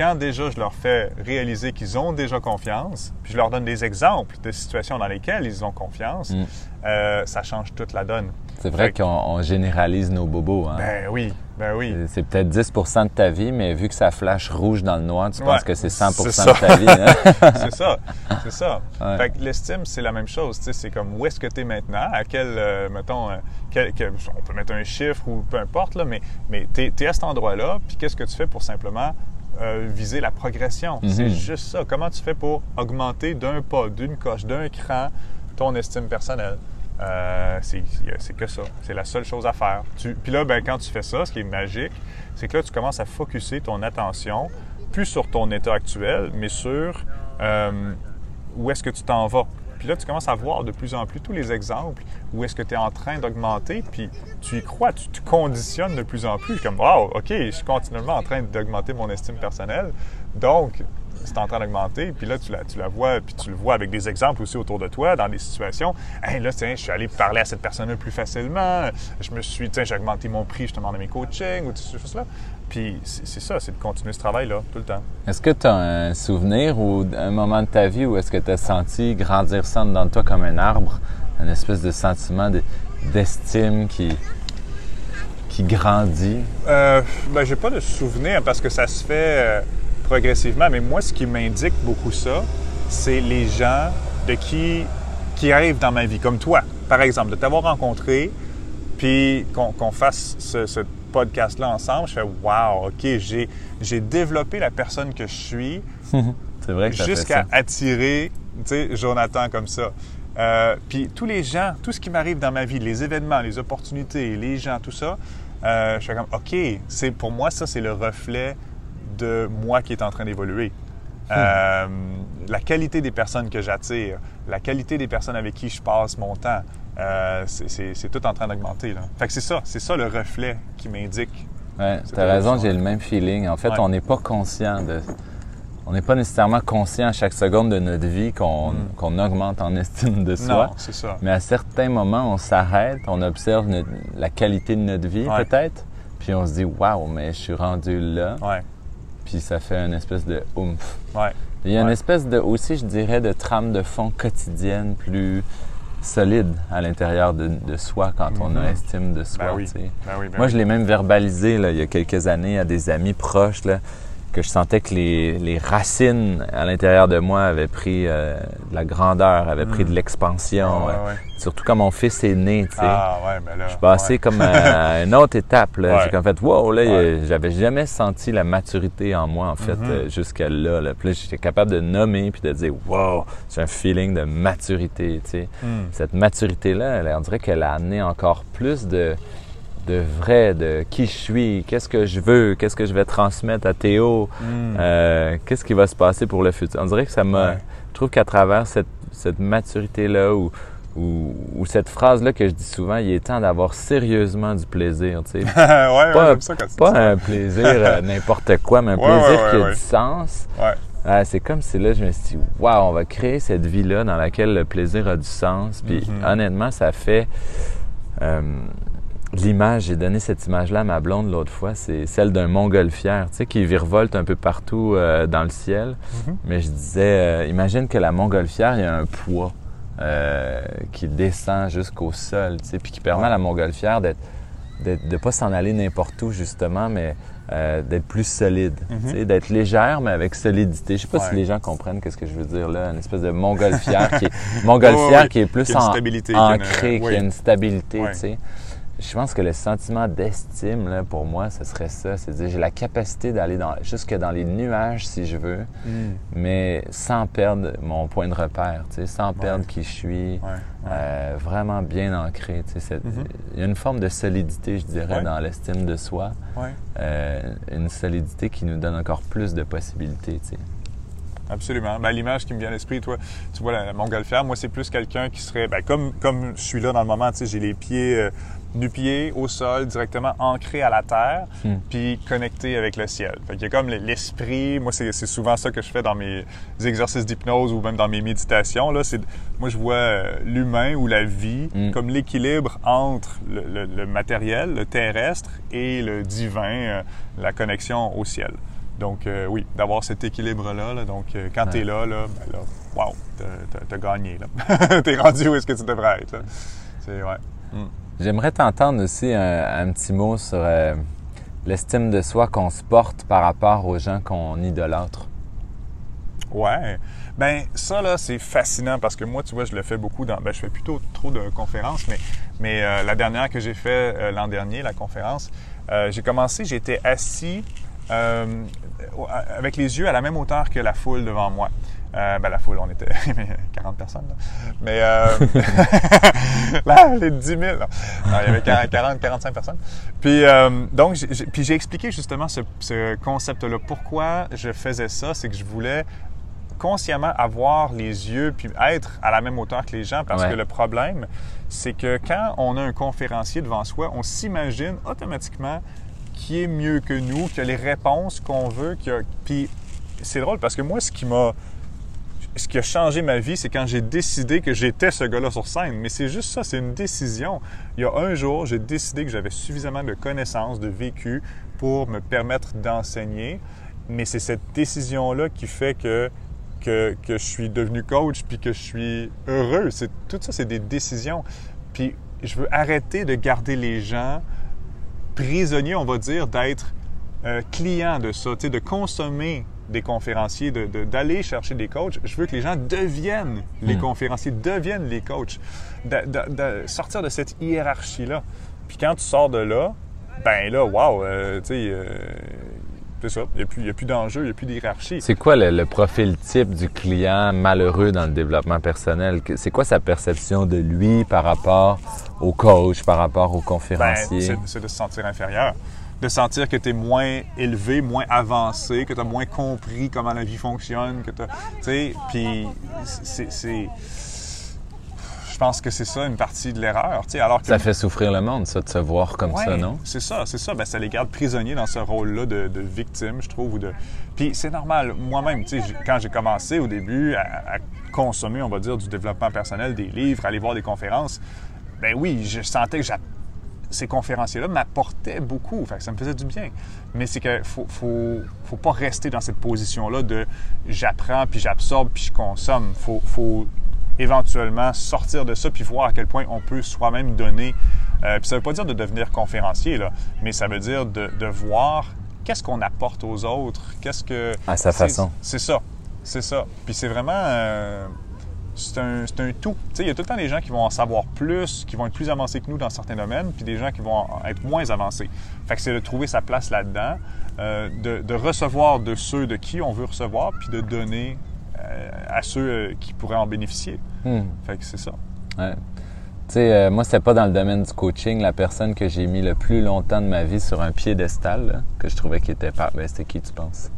quand déjà je leur fais réaliser qu'ils ont déjà confiance, puis je leur donne des exemples de situations dans lesquelles ils ont confiance, mm. euh, ça change toute la donne. C'est vrai qu'on généralise nos bobos. Hein? Ben oui, ben oui. C'est peut-être 10% de ta vie, mais vu que ça flash rouge dans le noir, tu penses que c'est 100% de ta vie. Hein? (laughs) c'est ça, c'est ça. Fait que l'estime, c'est la même chose. C'est comme où est-ce que tu es maintenant, à quel, euh, mettons, euh, on peut mettre un chiffre ou peu importe, là, mais, mais tu es, à cet endroit-là, puis qu'est-ce que tu fais pour simplement euh, viser la progression? C'est mhm. juste ça. Comment tu fais pour augmenter d'un pas, d'une coche, d'un cran ton estime personnelle? Euh, c'est que ça. C'est la seule chose à faire. puis là, ben, quand tu fais ça, ce qui est magique, c'est que là, tu commences à focuser ton attention plus sur ton état actuel, mais sur euh, où est-ce que tu t'en vas. Puis là, tu commences à voir de plus en plus tous les exemples où est-ce que tu es en train d'augmenter, puis tu y crois, tu te conditionnes de plus en plus. Comme, wow, OK, je suis continuellement en train d'augmenter mon estime personnelle. Donc, c'est en train d'augmenter, puis là, tu la, tu la vois, puis tu le vois avec des exemples aussi autour de toi, dans des situations. Hey, là, tiens, je suis allé parler à cette personne-là plus facilement, je me suis, tiens, j'ai augmenté mon prix justement de mes coachings, ou ces choses-là. Puis c'est ça, c'est de continuer ce travail-là tout le temps. Est-ce que tu as un souvenir ou un moment de ta vie où est-ce que tu as senti grandir ça dans toi comme un arbre, un espèce de sentiment d'estime qui, qui grandit? Euh, ben, j'ai pas de souvenir parce que ça se fait euh, progressivement, mais moi, ce qui m'indique beaucoup ça, c'est les gens de qui, qui arrivent dans ma vie, comme toi, par exemple, de t'avoir rencontré, puis qu'on fasse ce, ce podcast-là ensemble, je fais Wow, OK, j'ai, j'ai développé la personne que je suis. (laughs) C'est vrai que Jusqu'à attirer, tu sais, Jonathan comme ça. Euh, puis tous les gens, tout ce qui m'arrive dans ma vie, les événements, les opportunités, les gens, tout ça, euh, je fais comme OK, c'est pour moi ça c'est le reflet de moi qui est en train d'évoluer. Hmm. Euh, la qualité des personnes que j'attire, la qualité des personnes avec qui je passe mon temps, euh, c'est tout en train d'augmenter. Fait que c'est ça, c'est ça le reflet qui m'indique. Ouais, tu as raison, j'ai le même feeling. En fait, on n'est pas conscient de. On n'est pas nécessairement conscient à chaque seconde de notre vie qu'on mm. augmente en estime de soi. Non, c'est ça. Mais à certains moments, on s'arrête, on observe la qualité de notre vie, peut-être, puis on se dit Waouh, mais je suis rendu là. Ouais. Puis ça fait une espèce de oomph. Ouais. Il y a une espèce de, aussi, je dirais, de trame de fond quotidienne plus solide à l'intérieur de, soi quand on a mhm. estime de soi. Ben ben ben Moi, je l'ai même verbalisé là, il y a quelques années à des amis proches. Là, que je sentais que les, les racines à l'intérieur de moi avaient pris euh, de la grandeur, avaient pris de mm. l'expansion. Euh, surtout quand mon fils est né, tu sais. Ah, là, je suis passé comme à, (laughs) une autre étape. J'ai comme fait, wow, là, j'avais jamais senti la maturité en moi, en fait, mm-hmm. euh, jusqu'à là, là. Puis là, j'étais capable de nommer puis de dire, wow, j'ai un feeling de maturité, tu sais. Mm. Cette maturité-là, on dirait qu'elle a amené encore plus de de vrai, de qui je suis, qu'est-ce que je veux, qu'est-ce que je vais transmettre à Théo, hmm. euh, qu'est-ce qui va se passer pour le futur. On dirait que ça m'a... Je trouve qu'à travers cette, maturité-là ou, ou, cette phrase-là que je dis souvent, il est temps d'avoir sérieusement du plaisir, tu sais. (laughs) ouais, pas, ça quand pas un plaisir euh, (laughs) n'importe quoi, mais un plaisir qui a du sens. c'est comme si là, je me suis dit, waouh, on va créer cette vie-là dans laquelle le plaisir a du sens. Puis mm-hmm. honnêtement, ça fait... Euh, l'image, j'ai donné cette image-là à ma blonde l'autre fois, c'est celle d'un montgolfière, tu sais, qui virevolte un peu partout euh, dans le ciel. Mm-hmm. Mais je disais, euh, imagine que la montgolfière, il y a un poids euh, qui descend jusqu'au sol, tu sais, puis qui permet à la montgolfière d'être, de ne pas s'en aller n'importe où, justement, mais d'être plus solide, tu sais, d'être légère, mais avec solidité. Je sais pas si les gens comprennent ce que je veux dire là, une espèce de montgolfière qui est, (laughs) montgolfière qui est plus qui en, ancrée, qui a une stabilité, tu sais je pense que le sentiment d'estime, pour moi, ce serait ça. C'est-à-dire, j'ai la capacité d'aller dans, jusque dans les nuages, si je veux, hmm. mais sans perdre mon point de repère, sans perdre qui je suis, euh, vraiment bien ancré. Mm-hmm. Il y a une forme de solidité, je dirais, dans l'estime de soi. Euh, une solidité qui nous donne encore plus de possibilités. Absolument. Ben, L'image qui me vient à l'esprit, toi, tu vois, la montgolfière, moi, c'est plus quelqu'un qui serait, ben, comme, comme je suis là dans le moment, tu sais, j'ai les pieds euh, du pied au sol, directement ancré à la terre, hmm. puis connecté avec le ciel. Fait qu'il y a comme l'esprit, moi, c'est souvent ça que je fais dans mes exercices d'hypnose ou même dans mes méditations, là. Moi, je vois euh, l'humain ou la vie hmm. comme l'équilibre entre le, le, matériel, le terrestre, et le divin, euh, la connexion au ciel. Donc, euh, oui, d'avoir cet équilibre-là. donc, euh, quand tu es là, là, ben là, wow, t'as gagné. (laughs) t'es rendu où est-ce que tu devrais être. C'est, ouais. Hmm. J'aimerais t'entendre aussi un, petit mot sur euh, l'estime de soi qu'on se porte par rapport aux gens qu'on idolâtre. Ouais. Ben ça là, c'est fascinant parce que moi, tu vois, je le fais beaucoup dans. Ben, je fais plutôt trop de conférences, mais mais la dernière que j'ai fait l'an dernier, la conférence, j'ai commencé, j'étais assis euh, avec les yeux à la même hauteur que la foule devant moi. Euh, ben, la foule, on était (laughs) 40 personnes. Là. Mais euh, (laughs) là, les 10 000, non. Non, il y avait 40, 45 personnes. Puis, euh, donc, j'ai, puis j'ai expliqué justement ce, ce concept-là. Pourquoi je faisais ça, c'est que je voulais consciemment avoir les yeux puis être à la même hauteur que les gens parce Ouais. que le problème, c'est que quand on a un conférencier devant soi, on s'imagine automatiquement qui est mieux que nous, qui a les réponses qu'on veut, qui. Puis c'est drôle parce que moi, ce qui m'a ce qui a changé ma vie, c'est quand j'ai décidé que j'étais ce gars-là sur scène. Mais c'est juste ça, c'est une décision. Il y a un jour, j'ai décidé que j'avais suffisamment de connaissances, de vécu pour me permettre d'enseigner. Mais c'est cette décision-là qui fait que, que, que je suis devenu coach puis que je suis heureux. Tout ça, c'est des décisions. Puis je veux arrêter de garder les gens prisonniers, on va dire, d'être euh, clients de ça, de consommer des conférenciers, de- de- d'aller chercher des coachs. Je veux que les gens deviennent les Hmm. conférenciers, deviennent les coachs, de, de- de sortir de cette hiérarchie-là. Puis quand tu sors de là, ben là, wow, euh, tu sais, euh, c'est ça, il n'y a plus, plus d'enjeu, il n'y a plus d'hiérarchie. C'est quoi le, le profil type du client malheureux dans le développement personnel? C'est quoi sa perception de lui par rapport au coach, par rapport au Ben, conférencier? c'est c'est de se sentir inférieur. De sentir que tu es moins élevé, moins avancé, que tu as moins compris comment la vie fonctionne, que tu sais, puis c'est... Je pense que c'est ça une partie de l'erreur, tu sais, alors que... ça fait souffrir le monde, ça, de se voir comme ça, non? C'est ça, c'est ça. Ben, ça les garde prisonniers dans ce rôle-là de, de victime, je trouve. Ou de... Puis c'est normal. Moi-même, tu sais, j'ai- quand j'ai commencé au début à, à consommer, on va dire, du développement personnel, des livres, aller voir des conférences, ben oui, je sentais que ces conférenciers-là m'apportaient beaucoup. Fait que ça me faisait du bien. Mais c'est qu'il faut, faut, faut pas rester dans cette position-là de j'apprends, puis j'absorbe, puis je consomme. faut, faut éventuellement sortir de ça puis voir à quel point on peut soi-même donner. Euh, puis ça veut pas dire de devenir conférencier, là, mais ça veut dire de, de voir qu'est-ce qu'on apporte aux autres, qu'est-ce que... À sa façon. C'est ça, c'est ça. Puis c'est vraiment... euh, c'est un, un tout. Tu sais, il y a tout le temps des gens qui vont en savoir plus, qui vont être plus avancés que nous dans certains domaines, puis des gens qui vont être moins avancés. Fait que c'est de trouver sa place là-dedans, euh, de, de recevoir de ceux de qui on veut recevoir, puis de donner à ceux euh, qui pourraient en bénéficier. Hmm. Fait que c'est ça. Ouais. Tu sais, euh, moi, c'était pas dans le domaine du coaching. La personne que j'ai mis le plus longtemps de ma vie sur un piédestal, là, que je trouvais qu'il était pas. Ben, c'était qui, tu penses?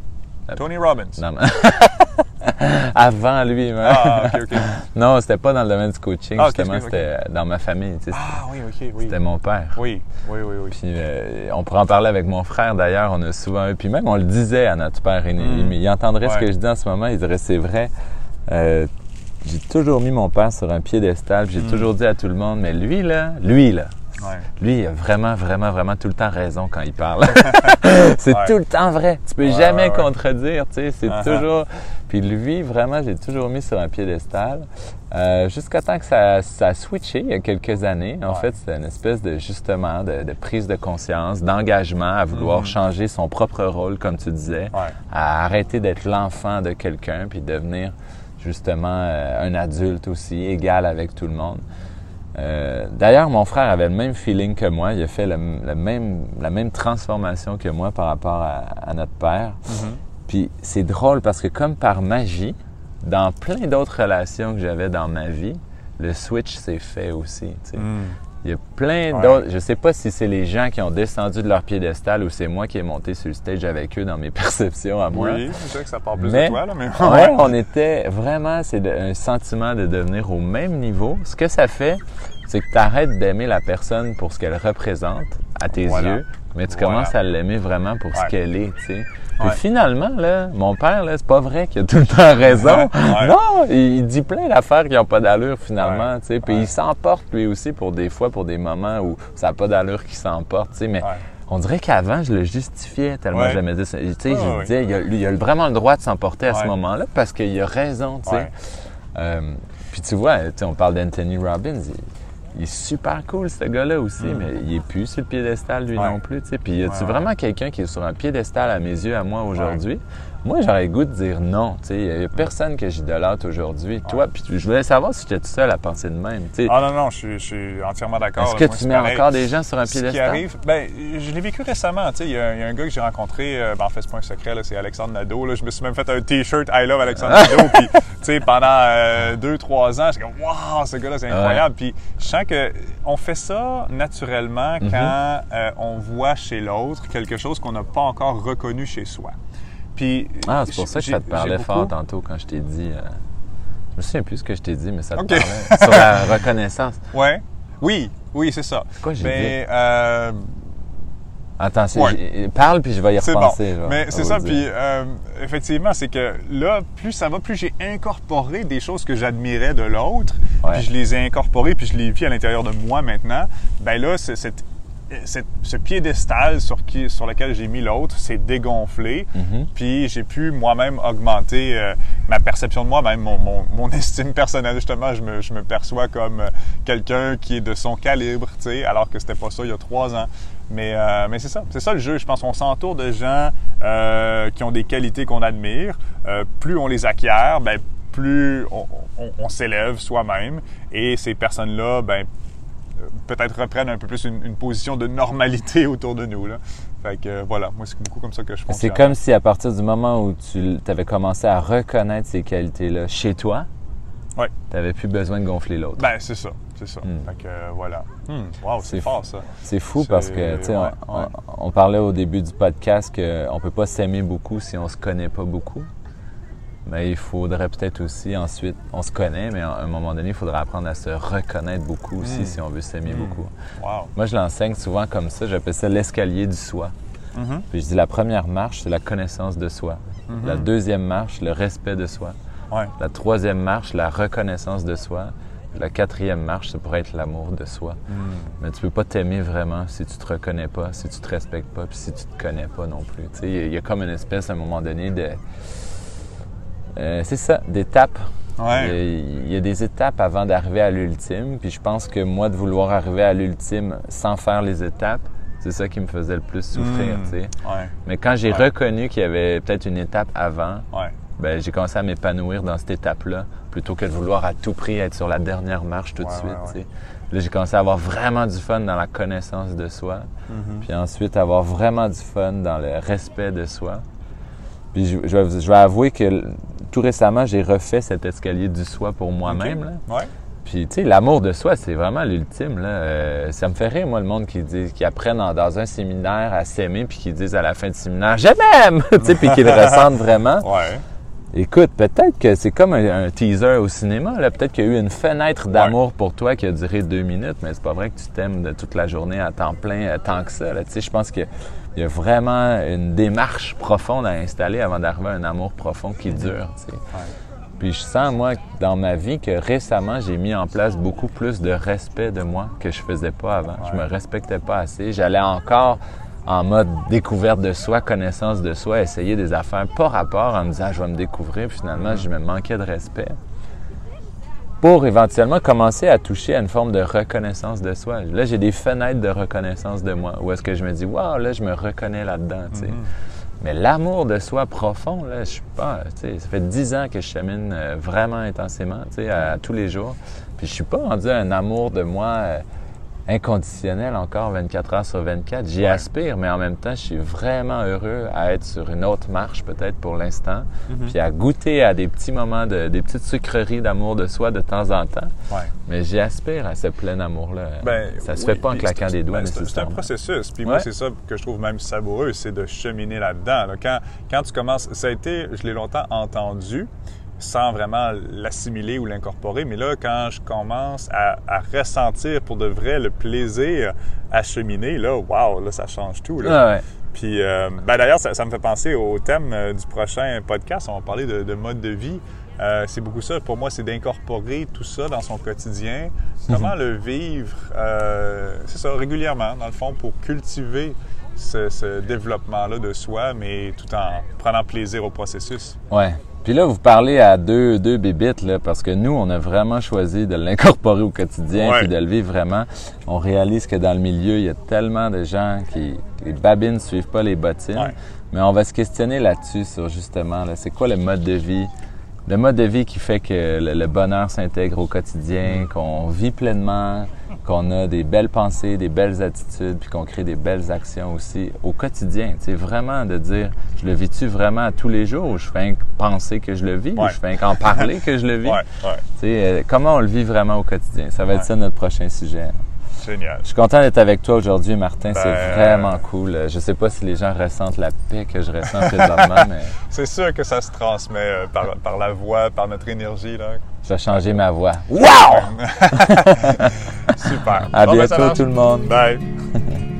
Tony Robbins. Non, mais- (laughs) Avant lui, même. Ah, ok, ok. (laughs) Non, c'était pas dans le domaine du coaching, Ah, justement, c'était dans ma famille. tu sais, Ah oui, ok, oui. C'était mon père. Oui, oui, oui, oui. Puis euh, on pourrait en parler avec mon frère d'ailleurs, on a souvent eu, puis même on le disait à notre père, il, il- il entendrait ce Mm. Que je dis en ce moment, il dirait c'est vrai. Euh, j'ai toujours mis mon père sur un piédestal, j'ai Mm. toujours dit à tout le monde, mais lui là, lui là, Ouais. lui il a vraiment, vraiment, vraiment tout le temps raison quand il parle. (laughs) c'est Ouais. tout le temps vrai. Tu peux Ouais, jamais contredire, tu sais, c'est Uh-huh. toujours. Puis lui, vraiment, j'ai toujours mis sur un piédestal. Euh, Jusqu'à temps que ça, ça a switché il y a quelques années. En fait, c'était une espèce de justement de, de prise de conscience, d'engagement à vouloir Mhm. changer son propre rôle, comme tu disais, à arrêter d'être l'enfant de quelqu'un, puis devenir justement euh, un adulte aussi, égal avec tout le monde. Euh, D'ailleurs, mon frère avait le même feeling que moi. Il a fait le, le même, la même transformation que moi par rapport à, à notre père. Mhm. Puis c'est drôle parce que comme par magie, dans plein d'autres relations que j'avais dans ma vie, le switch s'est fait aussi. Mm. Il y a plein Ouais. d'autres. Je sais pas si c'est les gens qui ont descendu de leur piédestal ou c'est moi qui ai monté sur le stage avec eux dans mes (laughs) perceptions à moi. Oui, c'est sûr que ça part plus Mais- de toi, là, mais... Ouais, on était vraiment, c'est un sentiment de devenir au même niveau. Ce que ça fait, c'est que tu arrêtes d'aimer la personne pour ce qu'elle représente à tes Voilà. yeux, mais tu Voilà. commences à l'aimer vraiment pour ce qu'elle est, tu sais. Puis Ouais. finalement, là, mon père, là, c'est pas vrai qu'il a tout le temps raison. Ouais. Non, il, il dit plein d'affaires qui n'ont pas d'allure finalement, tu sais. Puis il s'emporte lui aussi pour des fois, pour des moments où ça n'a pas d'allure qu'il s'emporte, tu sais. Mais on dirait qu'avant, je le justifiais tellement j'aimais ça. Tu sais, je disais, il a, il a vraiment le droit de s'emporter à ce moment-là parce qu'il a raison, tu sais. Euh, puis tu vois, on parle d'Anthony Robbins, il, il est super cool ce gars-là aussi, Mm. mais il est plus sur le piédestal lui Ouais. non plus, tu sais. Puis y a-tu ouais. vraiment quelqu'un qui est sur un piédestal à mes yeux, à moi aujourd'hui, Moi, j'aurais le goût de dire non. Il n'y a personne que j'idolâtre aujourd'hui. Toi, puis je voulais savoir si tu étais tout seul à penser de même. t'sais. Ah non, non, je suis, je suis entièrement d'accord. Est-ce que Moi, tu mets pareil. encore des gens sur un Ce qui arrive, ben, je l'ai vécu récemment. Il y, a il y a un gars que j'ai rencontré, euh, ben, en fait, c'est pas un secret, là, c'est Alexandre Nadeau. Là. Je me suis même fait un T-shirt I love Alexandre (laughs) Nadeau. Puis, pendant euh, deux, trois ans, j'étais comme, waouh, ce gars-là, c'est incroyable. Puis, je sens que on fait ça naturellement Mhm. quand euh, on voit chez l'autre quelque chose qu'on n'a pas encore reconnu chez soi. Puis, Ah, c'est pour ça que ça te parlait fort tantôt quand je t'ai dit. euh, Je me souviens plus ce que je t'ai dit, mais ça te parlait (laughs) sur la reconnaissance. Ouais. Oui, oui, c'est ça. Quoi, j'ai Mais, euh, Ouais. j'ai- parle puis je vais y bon. repenser. Mais c'est ça, puis euh, effectivement, c'est que là, plus ça va, plus j'ai incorporé des choses que j'admirais de l'autre, Ouais. puis je les ai incorporées, puis je les vis à l'intérieur de moi maintenant. Ben là, c'est cette- ce piédestal sur, qui, sur lequel j'ai mis l'autre s'est dégonflé, Mhm. puis j'ai pu moi-même augmenter euh, ma perception de moi-même, mon, mon- mon (laughs) estime personnelle. Justement, je me, je me perçois comme euh, quelqu'un qui est de son calibre, tu sais, alors que c'était pas ça il y a trois ans. Mais, euh, mais c'est ça, c'est ça le jeu. Je pense qu'on s'entoure de gens qui ont des qualités qu'on admire. Plus on les acquiert, ben, plus on, on- on s'élève soi-même. Et ces personnes-là, ben, peut-être reprennent un peu plus une, une position de normalité (laughs) autour de nous. Là. Fait que euh, voilà, moi c'est beaucoup comme ça que je C'est fonctionne. comme si à partir du moment où tu avais commencé à reconnaître ces qualités-là chez toi, Ouais. tu n'avais plus besoin de gonfler l'autre. Ben c'est ça, c'est ça. Hmm. Fait que euh, voilà. Hmm, wow, c'est C'est fort ça. C'est fou C'est- parce que, tu sais, ouais, on, ouais. on- on parlait au début du podcast qu'on ne peut pas s'aimer beaucoup si on se connaît pas beaucoup. Mais il faudrait peut-être aussi ensuite, on se connaît, mais à un moment donné, il faudrait apprendre à se reconnaître beaucoup aussi Mm. si on veut s'aimer Mm. beaucoup. Wow. Moi, je l'enseigne souvent comme ça, j'appelle ça l'escalier du soi. Mhm. Puis je dis la première marche, c'est la connaissance de soi. Mhm. La deuxième marche, le respect de soi. Ouais. La troisième marche, la reconnaissance de soi. La quatrième marche, ça pourrait être l'amour de soi. Hmm. Mais tu peux pas t'aimer vraiment si tu te reconnais pas, si tu te respectes pas, puis si tu te connais pas non plus. Tu sais, il y y, a comme une espèce à un moment donné de. Euh, c'est ça, d'étapes. Ouais. Il y a des étapes avant d'arriver à l'ultime. Puis je pense que moi, de vouloir arriver à l'ultime sans faire les étapes, c'est ça qui me faisait le plus souffrir. Hmm. Ouais. Mais quand j'ai Ouais. reconnu qu'il y avait peut-être une étape avant, ben, j'ai commencé à m'épanouir dans cette étape-là, plutôt que de vouloir à tout prix être sur la dernière marche tout de suite. Là, j'ai commencé à avoir vraiment du fun dans la connaissance de soi, Mhm. puis ensuite avoir vraiment du fun dans le respect de soi. Puis je, je vais, je vais avouer que tout récemment, j'ai refait cet escalier du soi pour moi-même. Ouais. Puis, tu sais, l'amour de soi, c'est vraiment l'ultime. là. Euh, ça me fait rire, moi, le monde qui, dit, qui apprennent en- dans un séminaire à s'aimer, puis qui disent à la fin du séminaire « Je m'aime! (laughs) » Tu sais, puis qu'ils le (laughs) ressentent vraiment. Ouais. Écoute, peut-être que c'est comme un, un teaser au cinéma. là. Peut-être qu'il y a eu une fenêtre d'amour pour toi qui a duré deux minutes, mais c'est pas vrai que tu t'aimes de toute la journée à temps plein, euh, tant que ça. Tu sais, je pense a- il y a vraiment une démarche profonde à installer avant d'arriver à un amour profond qui dure. Puis je sens, moi, dans ma vie, que récemment, j'ai mis en place beaucoup plus de respect de moi que je faisais pas avant. Je me respectais pas assez. J'allais encore en mode découverte de soi, connaissance de soi, essayer des affaires pas rapport en me disant, Ah, je vais me découvrir. Puis finalement, je me manquais de respect. Pour éventuellement commencer à toucher à une forme de reconnaissance de soi. Là, j'ai des fenêtres de reconnaissance de moi. Où est-ce que je me dis, waouh, là, je me reconnais là-dedans, sais. Mais l'amour de soi profond, là, je suis pas, ça fait dix ans que je chemine euh, vraiment intensément, à, à tous les jours. Puis je suis pas rendu à un amour de moi euh, inconditionnel encore 24 heures sur 24. J'y aspire, mais en même temps, je suis vraiment heureux à être sur une autre marche peut-être pour l'instant, Mhm. puis à goûter à des petits moments, de, des petites sucreries d'amour de soi de temps en temps. Ouais. Mais j'y aspire à ce plein amour-là. Ben, ça se oui, fait pas en claquant des doigts ben, c'est- un processus. Puis moi, c'est ça que je trouve même savoureux, c'est de cheminer là-dedans. là. Quand, quand tu commences, ça a été, je l'ai longtemps entendu, sans vraiment l'assimiler ou l'incorporer, mais là, quand je commence à, à ressentir pour de vrai le plaisir à cheminer, là, wow, là, ça change tout. Là. Ah ouais. Puis, euh, ben d'ailleurs, ça, ça me fait penser au thème euh, du prochain podcast. On va parler de, de mode de vie. Euh, c'est beaucoup ça. Pour moi, c'est d'incorporer tout ça dans son quotidien. Comment le vivre, euh, c'est ça, régulièrement, dans le fond, pour cultiver ce, ce développement-là de soi, mais tout en prenant plaisir au processus. Ouais. Puis là, vous parlez à deux, deux bébites, là, parce que nous, on a vraiment choisi de l'incorporer au quotidien Ouais. puis de le vivre vraiment. On réalise que dans le milieu, il y a tellement de gens qui... Les babines ne suivent pas les bottines. Ouais. Mais on va se questionner là-dessus sur justement, là, c'est quoi le mode de vie? Le mode de vie qui fait que le, le bonheur s'intègre au quotidien, qu'on vit pleinement, qu'on a des belles pensées, des belles attitudes, puis qu'on crée des belles actions aussi au quotidien. Sais, vraiment de dire, je le vis-tu vraiment tous les jours ou je fais que penser que je le vis ou je fais qu'en parler que je le vis? (laughs) Ouais, euh, comment on le vit vraiment au quotidien? Ça va être ça notre prochain sujet. Génial. Je suis content d'être avec toi aujourd'hui, Martin. Ben, C'est vraiment cool. Je sais pas si les gens ressentent la paix que je ressens présentement, (laughs) mais C'est sûr que ça se transmet euh, par, par la voix, par notre énergie. Là. je vais changer ma voix. (laughs) Super. À Bon, ben, bientôt tout le monde. Bye. (laughs)